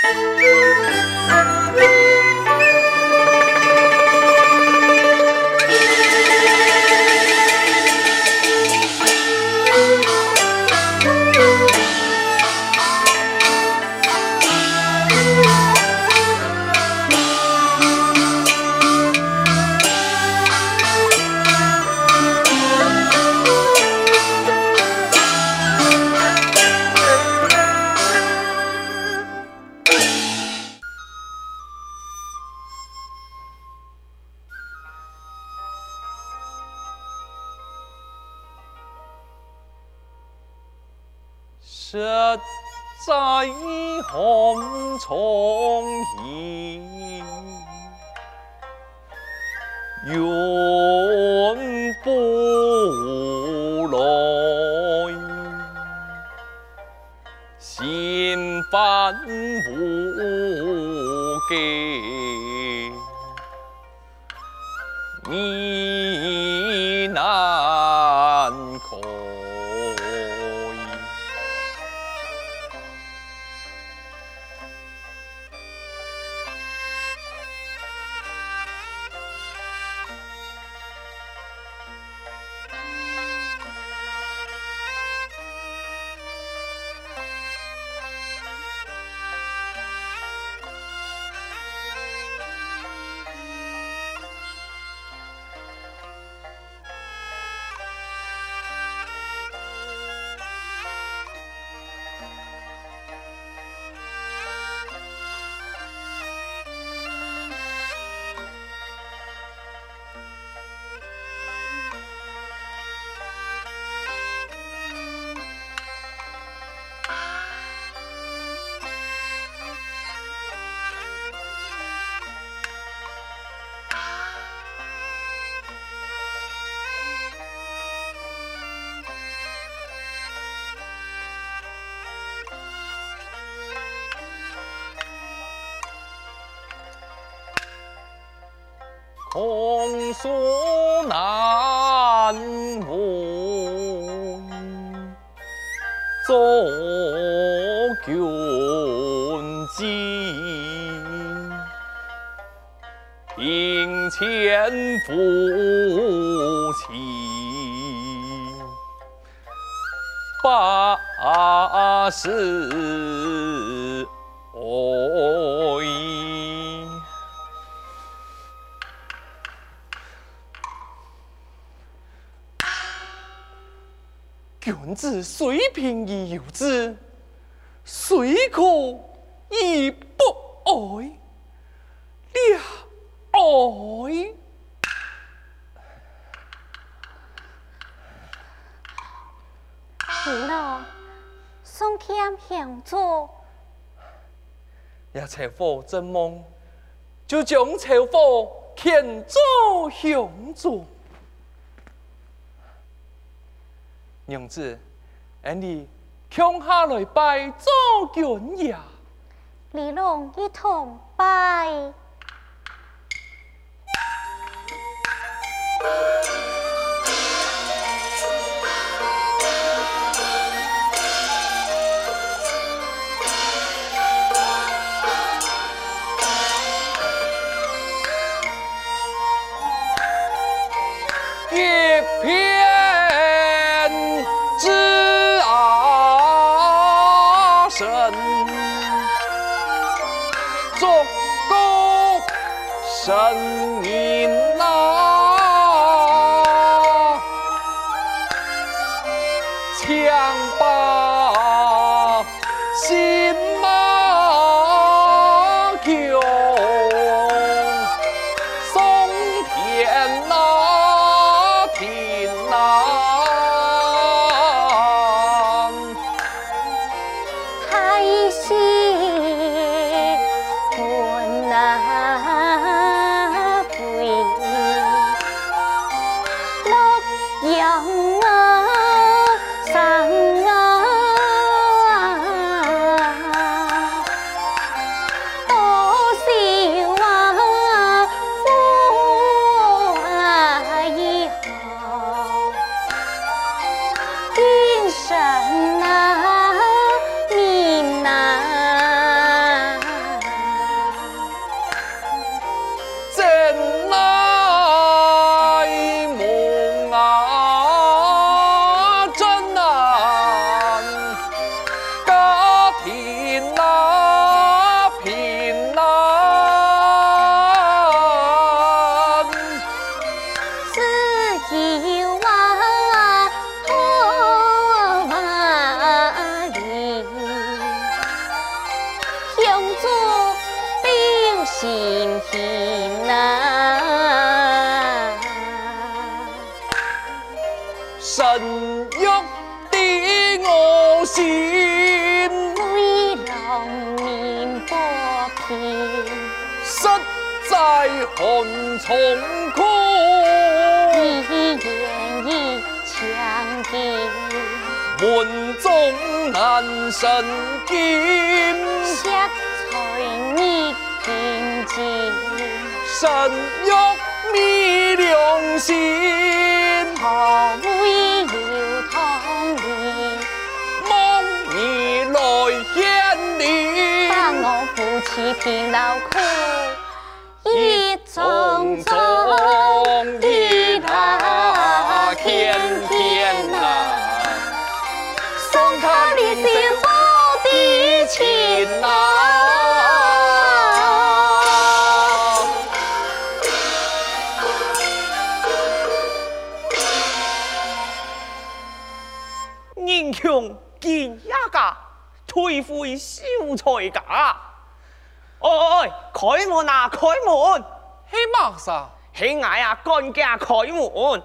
身 永不来，心烦无计，难闻，作军机，庭前夫妻把持 ой。君子虽贫亦有志，虽苦亦不哀。了哀。是了，宋谦向左。也柴火正梦，就将柴火牵走向左。娘子，俺哋强下来拜祖君爷。李龙一同拜。声音心情啊，神玉的我心，为农民保平，实在很痛苦，你愿意强敌，门中难生金，神玉你良心，何为流通你，望你来献礼，把我夫妻平劳苦，一种种的退回秀才家。哎哎，开门啊，开门！黑马啥？喜爱啊，干家开门！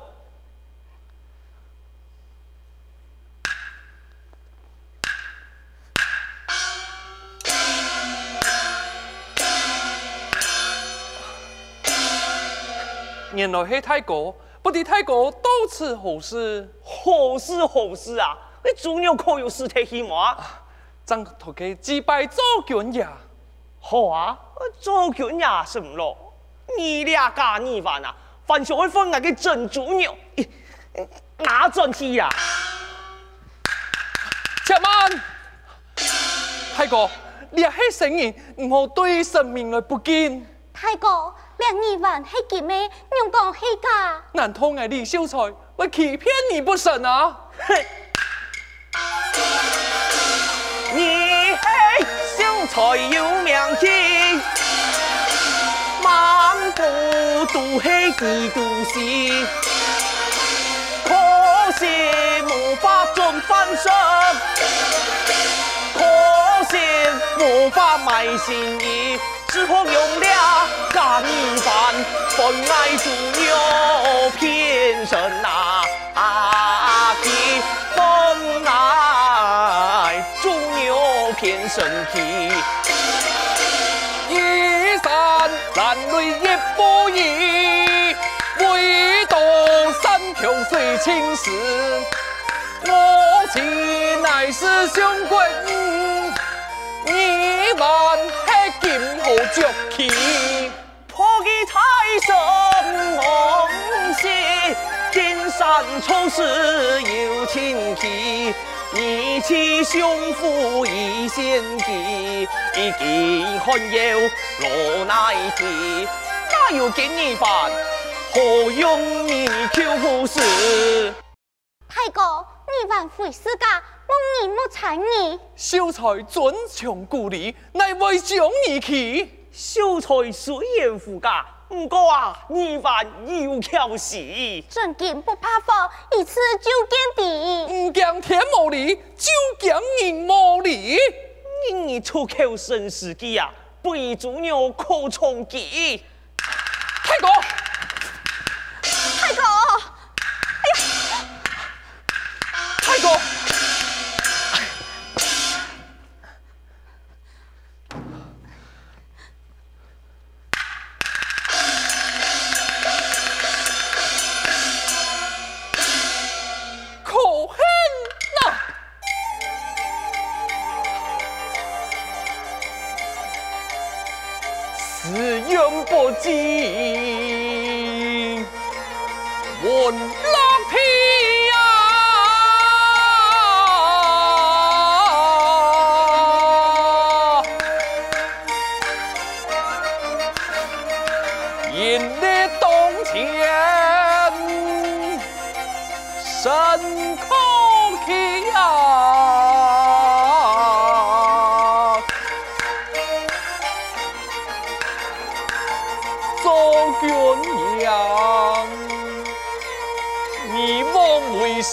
原来是太哥，不知太哥到此何事？何事何事啊？你主要可有事体希望？张头家祭拜周君呀。好啊，周君呀什么咯？你俩家你饭啊，饭上会分那个珍珠鸟，哪阵去呀？且慢，太哥，你系神人，我对神明来不敬。太哥，两二万系几咩？用讲系假？难道系李秀才会欺骗你不成啊？哼！你系秀才有名气，满腹都系嫉妒心，可惜无法尽翻身，可惜无法卖心意。只好用了假泥饭，分爱猪牛偏生啊！天生皮，一山难累一不易，唯独山穷水尽时，我妻乃是相君，你万。今后着起，破记财神红线，金山丑事有情气，义气胸腹一线记，一经寒有罗乃提，哪有给你饭，何用你求事？太哥，你还会世家？莫你莫缠你，秀才尊重故里，乃为将你去。秀才虽然富家，不过啊，你犯有巧事。真金不怕火，一次就见底。唔讲天无理，就讲人无理。你出口生死机啊，不以猪牛可充饥。太哥，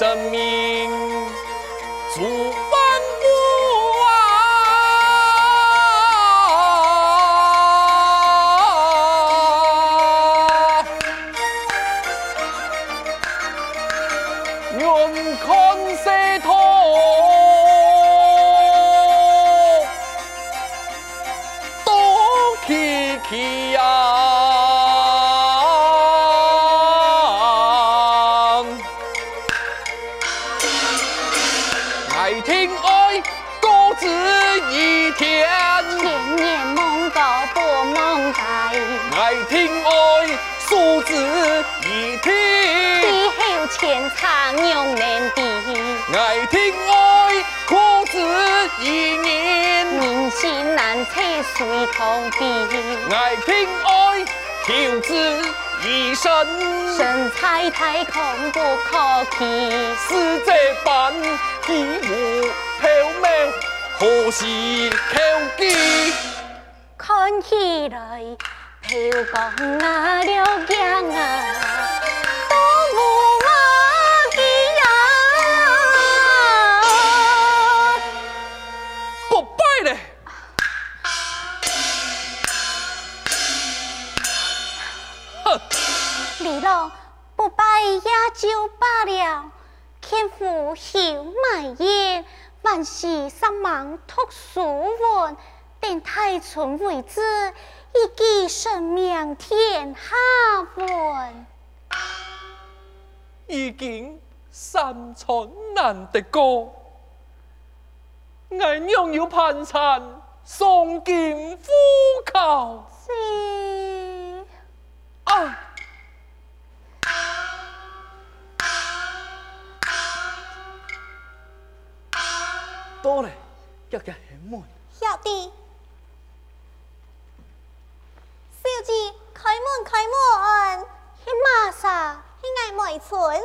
为神天，千年梦到不梦呆，爱听爱数字一听，地厚千长永年地，爱听爱各自一年，人心难测谁同比，爱听爱求字一生，神采太空不可欺，世界般体无缥缈，何时求记？看起来飘光啊，流光啊，都无我记呀，不拜嘞！哼！李老不拜也就罢了，天父休埋怨，万事三忙托书文，等太春为止，一记声名天下闻。已经山川难得过，俺拥有盘缠，送金虎口。是啊！到了，叫叫开门。小弟，小姐，开门开门，去马啥？去爱梅村。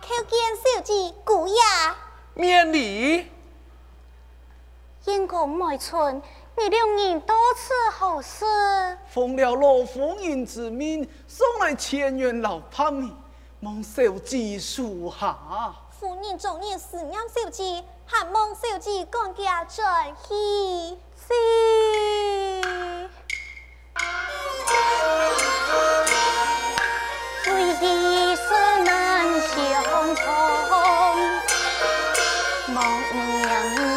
叩见小姐姑爷。免礼。燕公梅村，你两人多次好事？奉了老夫人之命，送来千元老帕米，望小姐恕下。夫人终日思念小姐，还望小姐赶驾转去。是。虽是难相从，望娘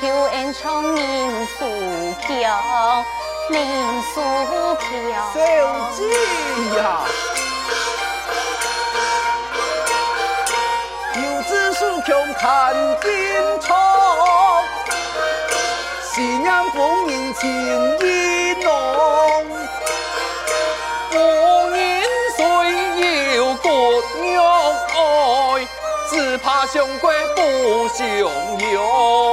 求恩宠命苏飘，命苏飘。小姐呀，有子苏强看金床，喜迎丰年情意浓。夫人虽有骨肉爱，只怕相归不相容，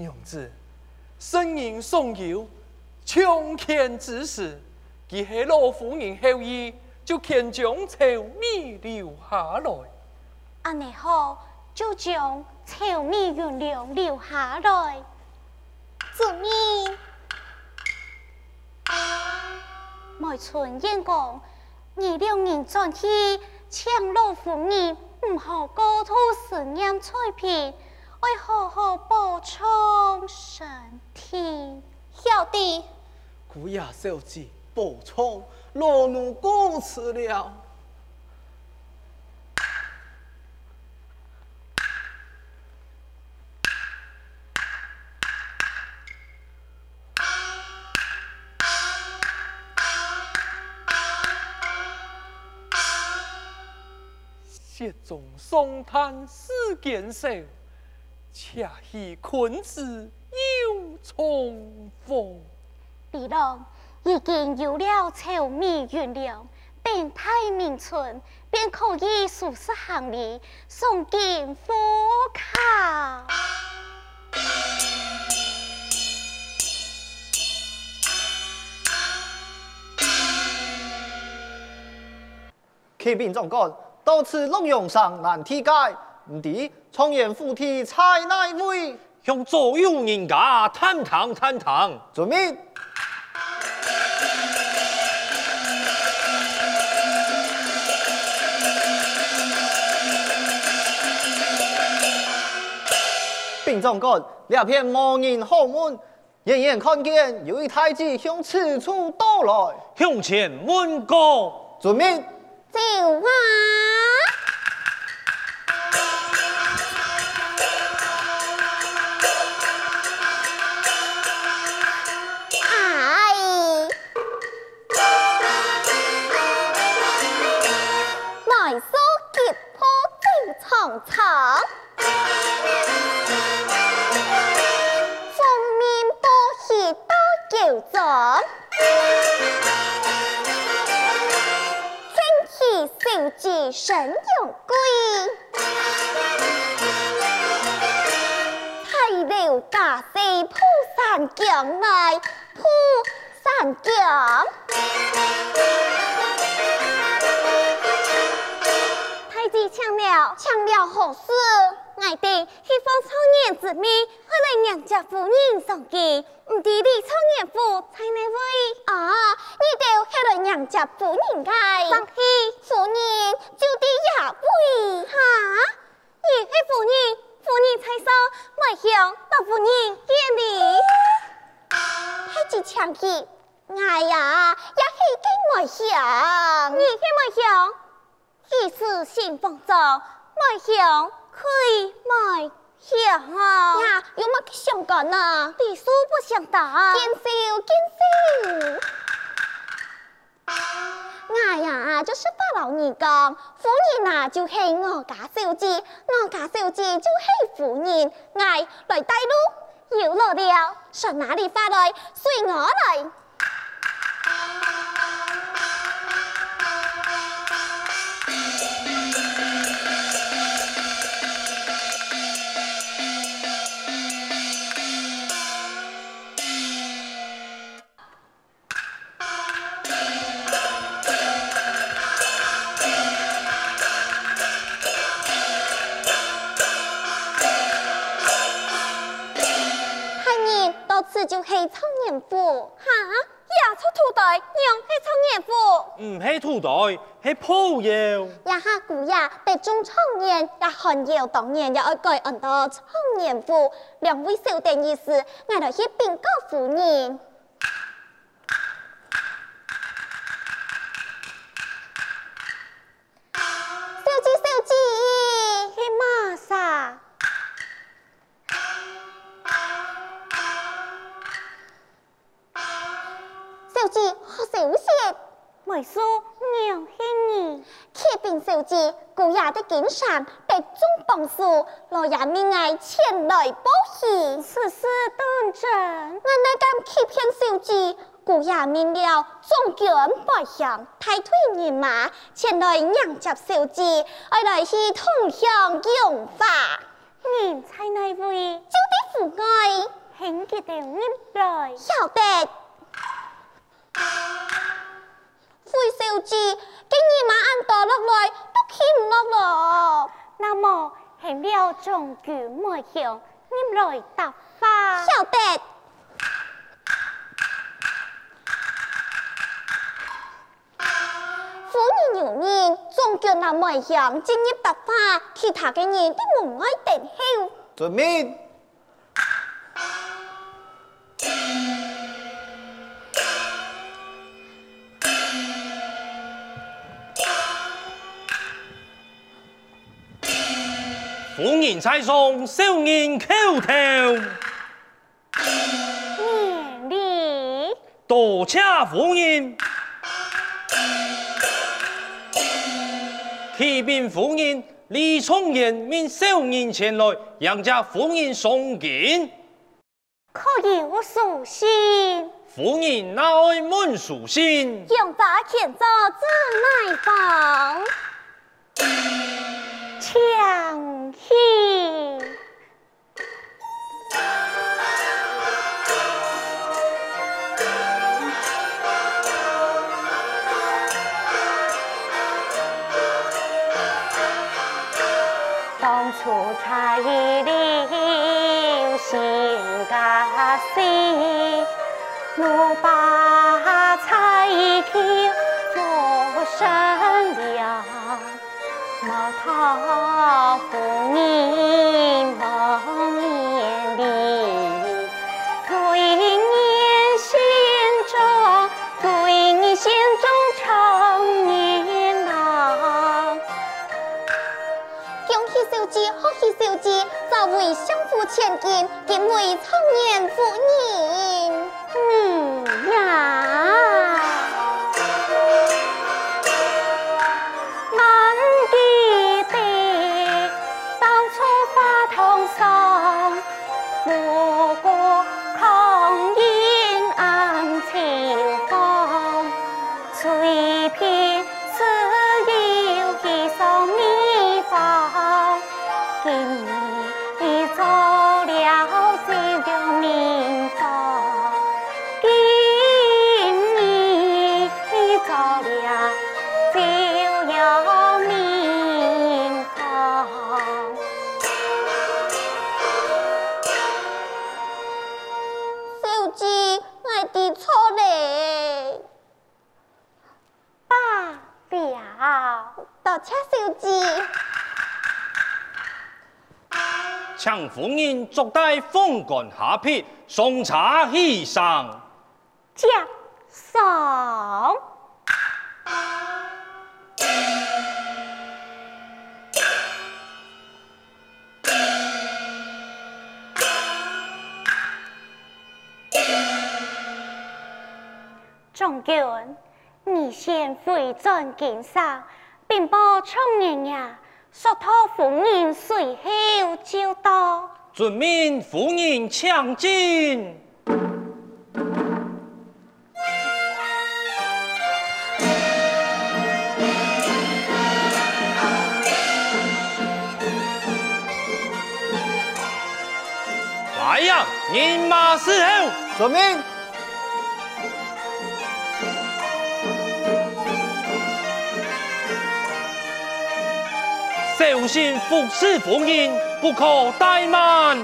娘子，生人送油，穷献之时，既系老夫人厚意，就献将稠米留下来。安尼好，就将稠米原料留下来。主命，梅村燕公，你两人转去，请老夫人唔好过度思念翠屏，为好好补充身 bộ trộm! 姐，补充 thiên hiệu 四件事恰似困子又重逢。比郎已经有了稠密原料，便太明春便可以收拾行李送进府考。启禀长官，到此洛阳上难题解，唔知状元附体猜哪位？向左右人家探探探探。遵命。禀长官，两片无人后门，远远看见有一太子向此处到来，向前问过。遵命。走啊！正长长，封面不喜多九种。受祭神勇归，太留大势铺山墙来铺山墙。好事？爱弟希望草原之命，会来娘家夫人送给。唔知你少年夫在哪位？啊，你哋系来娘家夫人嘅。放屁，夫人就地也位。哈，你系夫人，夫人才说没向老夫人见礼。太子抢去，哎呀，也系给没向。你系没向，一时心慌张，没向。可以买想啊呀，有乜去相干啊？地书不相打，见笑见笑。哎呀，就是把老二讲，夫人啊就系我家小姐，我家小姐就系夫人。哎，来带路，有路了，上哪里发来？随我来。年富，哈，也出土豆，娘去创业富。唔系土豆，系铺窑。呀哈，古呀，白种创业，也很有当年要改按到创业富。两位小弟意思，俺就去并告夫人。经常被中榜数，老爷命爱前来报喜，此事当真。俺那敢欺骗小姐，故也免了中军百乡，太退人马前来迎接小姐，爱来去同享荣华。人才哪位？就得父爱，请记得入来。晓得。费小姐，今日马鞍到落来。听落咯，那么系了中举莫向，你来答法。晓得。夫人有命，中举那莫向，今日答法，其他嘅人你唔爱等候。遵命。夫人在上，少年叩头。多谢夫人。启禀夫人，李重言命小人前来，让家夫人送见。可有书信？夫人哪会问书信？用把钳子自来访，抢戏。出差一流新家戏，我把彩票做生了，莫讨夫人望眼里，贵人心中，贵人心中常念郎。恭喜小姐，贺喜小姐，早为相府千金，今为청年夫人。嗯呀，夫人坐待风干下辟，送茶喜上。接上。将军，你先回转京上，并报청年呀。说托夫人随后就到，遵命夫人抢进。来呀，人马伺候。遵命。小心服侍夫人，不可怠慢。